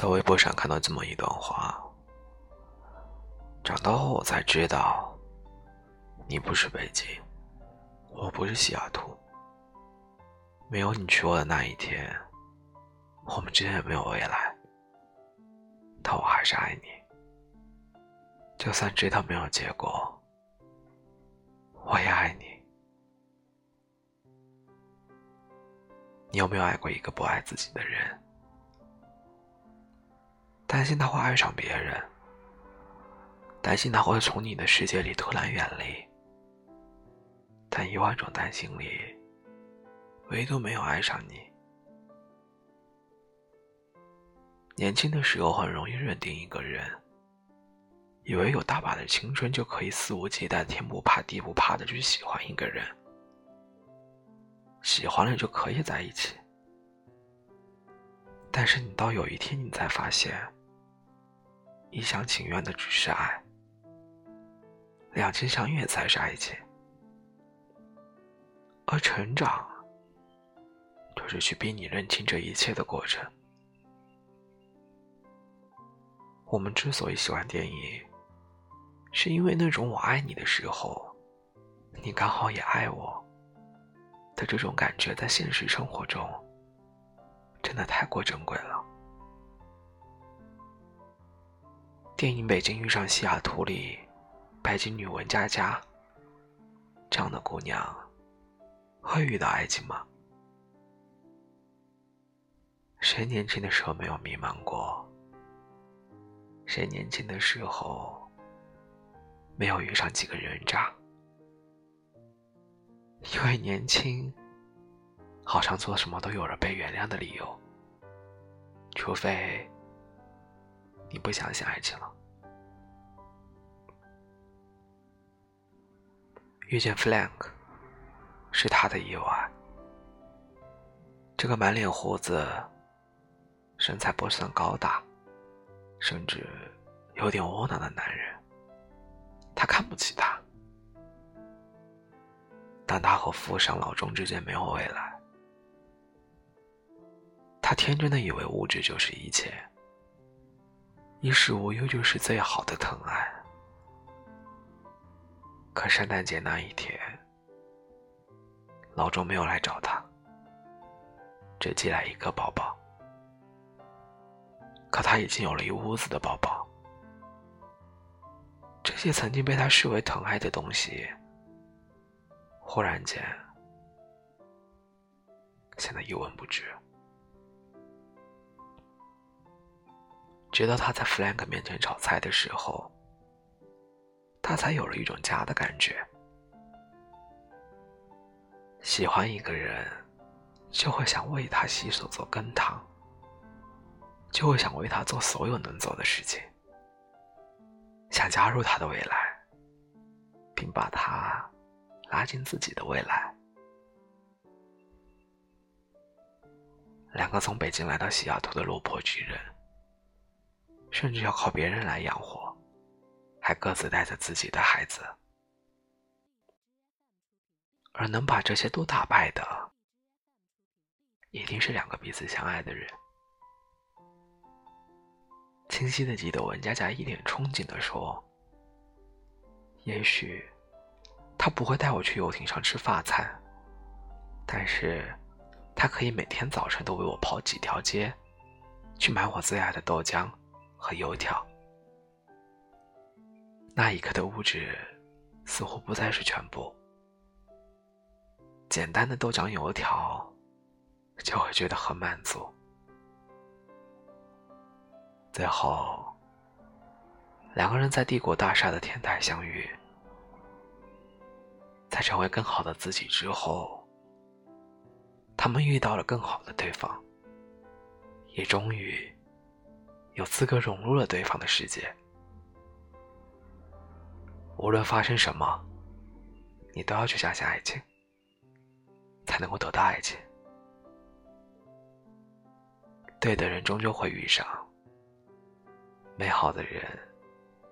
在微博上看到这么一段话：长大后我才知道，你不是北京，我不是西雅图。没有你娶我的那一天，我们之间也没有未来。但我还是爱你，就算知道没有结果，我也爱你。你有没有爱过一个不爱自己的人？担心他会爱上别人，担心他会从你的世界里突然远离。但一万种担心里，唯独没有爱上你。年轻的时候很容易认定一个人，以为有大把的青春就可以肆无忌惮、天不怕地不怕的去喜欢一个人。喜欢了就可以在一起，但是你到有一天，你才发现，一厢情愿的只是爱，两情相悦才是爱情，而成长，就是去逼你认清这一切的过程。我们之所以喜欢电影，是因为那种我爱你的时候，你刚好也爱我。的这种感觉，在现实生活中，真的太过珍贵了。电影《北京遇上西雅图》里，白金女文佳佳这样的姑娘，会遇到爱情吗？谁年轻的时候没有迷茫过？谁年轻的时候没有遇上几个人渣？因为年轻，好像做什么都有了被原谅的理由，除非你不相信爱情了。遇见 Frank 是他的意外。这个满脸胡子、身材不算高大，甚至有点窝囊的男人，他看不起他。但他和富商老钟之间没有未来。他天真的以为物质就是一切，衣食无忧就是最好的疼爱。可圣诞节那一天，老钟没有来找他，只寄来一个包包。可他已经有了一屋子的包包，这些曾经被他视为疼爱的东西。忽然间，显得一文不值。直到他在弗兰克面前炒菜的时候，他才有了一种家的感觉。喜欢一个人，就会想为他洗手做羹汤，就会想为他做所有能做的事情，想加入他的未来，并把他。拉进自己的未来。两个从北京来到西雅图的落魄巨人，甚至要靠别人来养活，还各自带着自己的孩子，而能把这些都打败的，一定是两个彼此相爱的人。清晰的记得文佳佳一脸憧憬的说：“也许。”他不会带我去游艇上吃法餐，但是，他可以每天早晨都为我跑几条街，去买我最爱的豆浆和油条。那一刻的物质，似乎不再是全部。简单的豆浆油条，就会觉得很满足。最后，两个人在帝国大厦的天台相遇。在成为更好的自己之后，他们遇到了更好的对方，也终于有资格融入了对方的世界。无论发生什么，你都要去相信爱情，才能够得到爱情。对的人终究会遇上，美好的人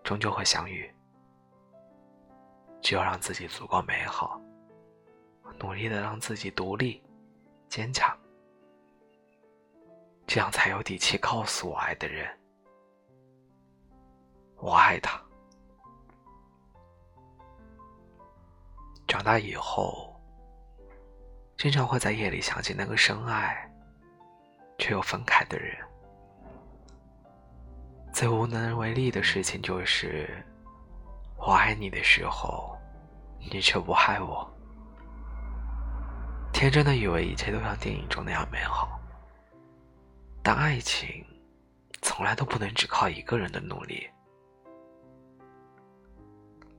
终究会相遇。只有让自己足够美好，努力的让自己独立、坚强，这样才有底气告诉我爱的人，我爱他。长大以后，经常会在夜里想起那个深爱却又分开的人。最无能为力的事情就是，我爱你的时候，你却不爱我。天真的以为一切都像电影中那样美好，但爱情从来都不能只靠一个人的努力。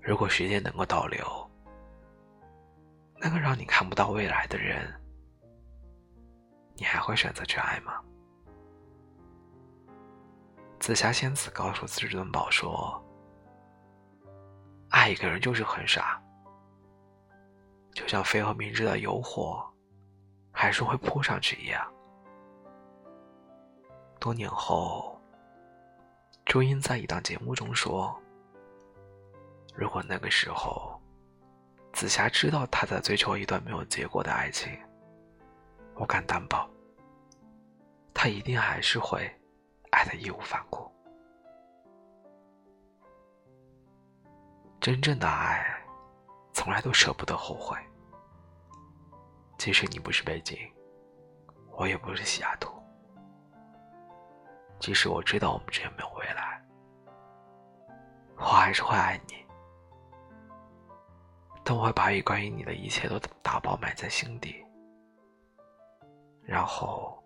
如果时间能够倒流，那个让你看不到未来的人，你还会选择去爱吗？紫霞仙子告诉至尊宝说：“爱一个人就是很傻，就像飞蛾明知道有火，还是会扑上去一样。”多年后，朱茵在一档节目中说：“如果那个时候……”紫霞知道他在追求一段没有结果的爱情，我敢担保，他一定还是会爱的义无反顾。真正的爱，从来都舍不得后悔。即使你不是北京，我也不是西雅图，即使我知道我们之间没有未来，我还是会爱你。但我会把关于你的一切都打包埋在心底，然后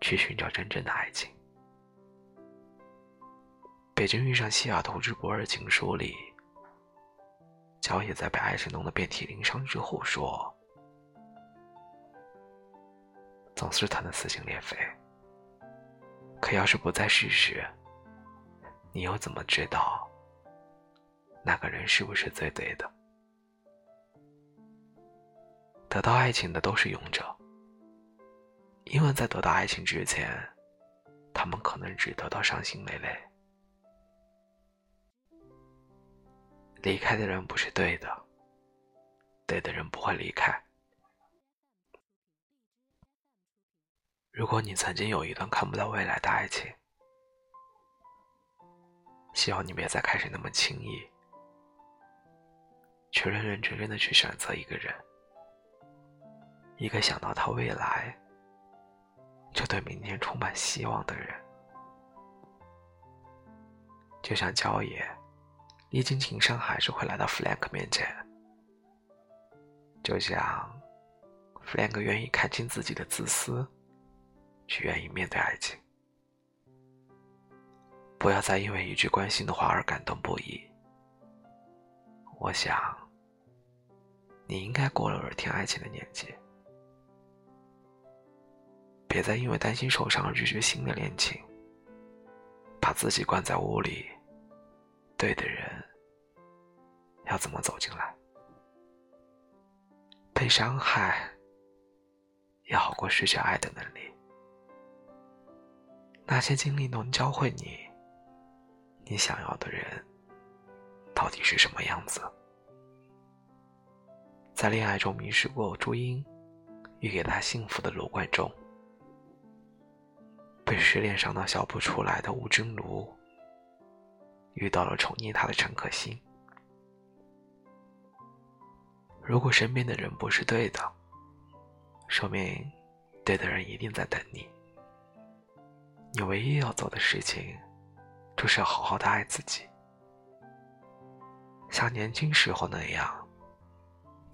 去寻找真正的爱情。北京遇上西雅图之不二情书里，乔野在被爱情弄得遍体鳞伤之后说：“总是疼得撕心裂肺。可要是不再试试，你又怎么知道？”那个人是不是最对的？得到爱情的都是勇者，因为在得到爱情之前，他们可能只得到伤心累累。离开的人不是对的，对的人不会离开。如果你曾经有一段看不到未来的爱情，希望你别再开始那么轻易。去认认真真的去选择一个人，一个想到他未来就对明天充满希望的人。就像焦野，历经情伤还是会来到 Frank 面前。就像 Frank 愿意看清自己的自私，去愿意面对爱情。不要再因为一句关心的话而感动不已。我想。你应该过了耳听爱情的年纪，别再因为担心受伤而拒绝新的恋情，把自己关在屋里。对的人要怎么走进来？被伤害也好过失去爱的能力。那些经历能教会你，你想要的人到底是什么样子？在恋爱中迷失过朱茵，与给她幸福的罗贯中；被失恋伤到笑不出来的吴君如，遇到了宠溺他的陈可辛。如果身边的人不是对的，说明对的人一定在等你。你唯一要做的事情，就是要好好的爱自己，像年轻时候那样。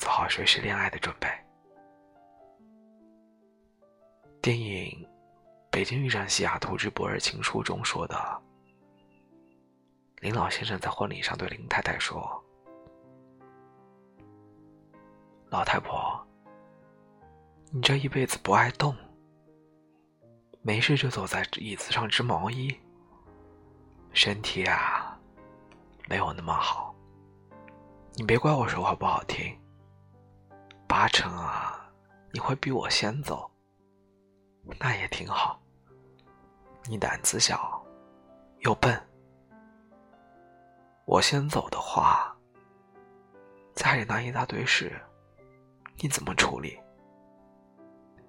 做好随时恋爱的准备。电影《北京遇上西雅图之博尔情书》中说的，林老先生在婚礼上对林太太说：“老太婆，你这一辈子不爱动，没事就坐在椅子上织毛衣，身体啊，没有那么好。你别怪我说话不好听。”八成啊，你会比我先走，那也挺好。你胆子小，又笨。我先走的话，家里那一大堆事，你怎么处理？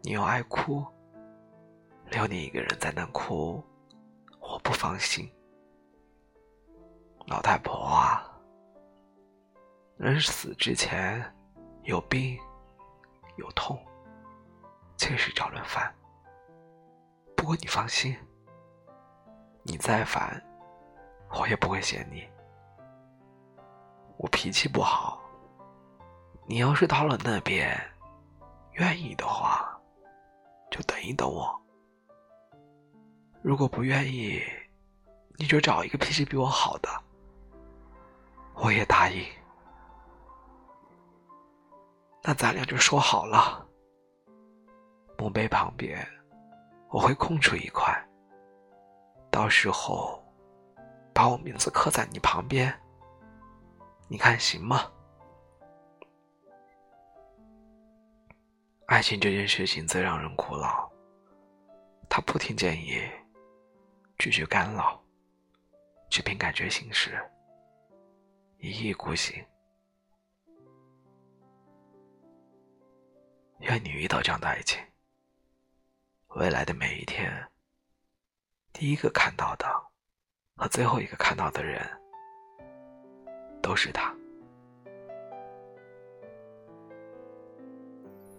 你又爱哭，留你一个人在那哭，我不放心。老太婆啊，人死之前有病有痛，确实找人烦。不过你放心，你再烦，我也不会嫌你。我脾气不好，你要是到了那边，愿意的话，就等一等我。如果不愿意，你就找一个脾气比我好的，我也答应。那咱俩就说好了，墓碑旁边我会空出一块，到时候把我名字刻在你旁边，你看行吗？爱情这件事情最让人苦恼，他不听建议。拒绝干扰，却凭感觉行事，一意孤行。愿你遇到这样的爱情，未来的每一天，第一个看到的和最后一个看到的人，都是他。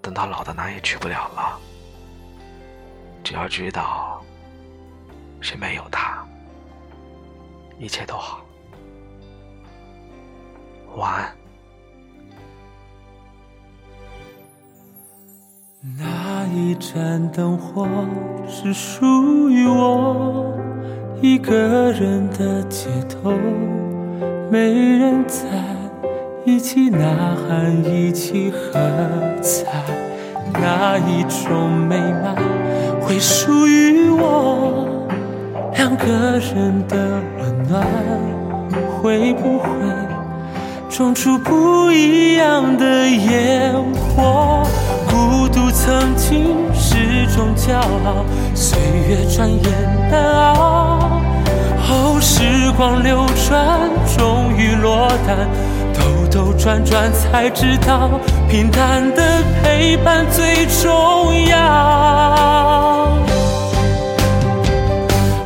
等到老的哪也去不了了，只要知道。身边有他，一切都好。晚安。那一盏灯火是属于我一个人的街头，没人在一起呐喊，一起喝彩。那一种美满会属于我。两个人的温暖，会不会种出不一样的烟火？孤独曾经是种骄傲，岁月转眼难熬。后时光流转，终于落单，兜兜转转才知道，平淡的陪伴最重要。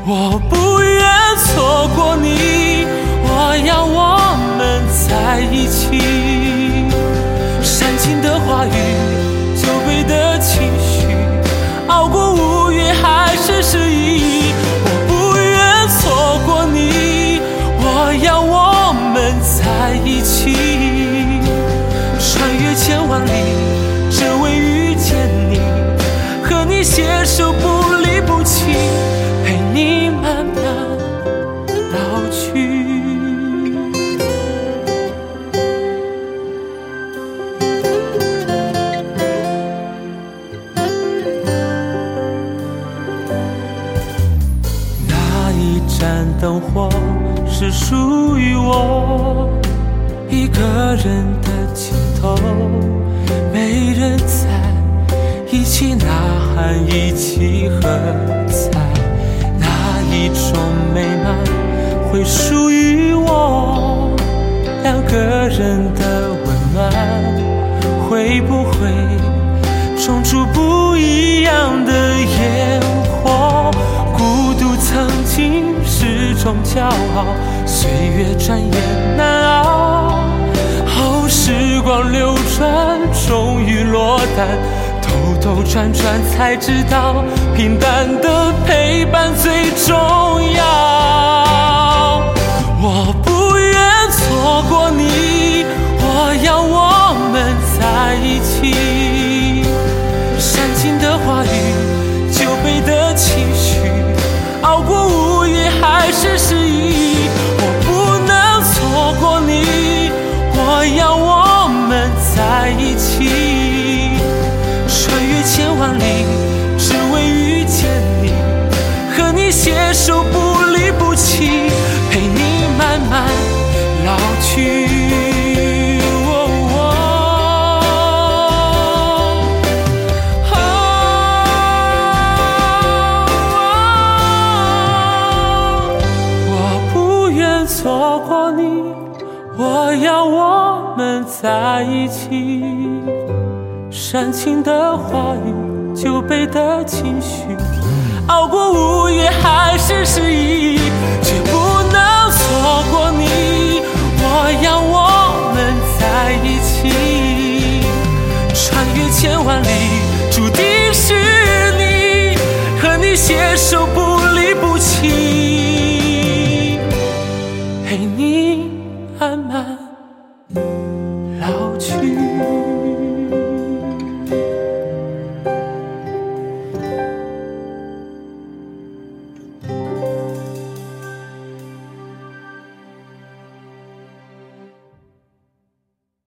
我不愿错过你，我要我们在一起。人的尽头，没人在一起呐喊，一起喝彩。哪一种美满会属于我，两个人的温暖会不会种出不一样的烟火？孤独曾经是种骄傲，岁月转眼难熬。光流转，终于落单。兜兜转转才知道，平淡的陪伴最重要。我不愿错过你，我要我们在一起。一起，煽情的话语，酒杯的情绪，熬过午夜还是失意，却不能错过你。我要我们在一起，穿越千万里，注定是你，和你携手。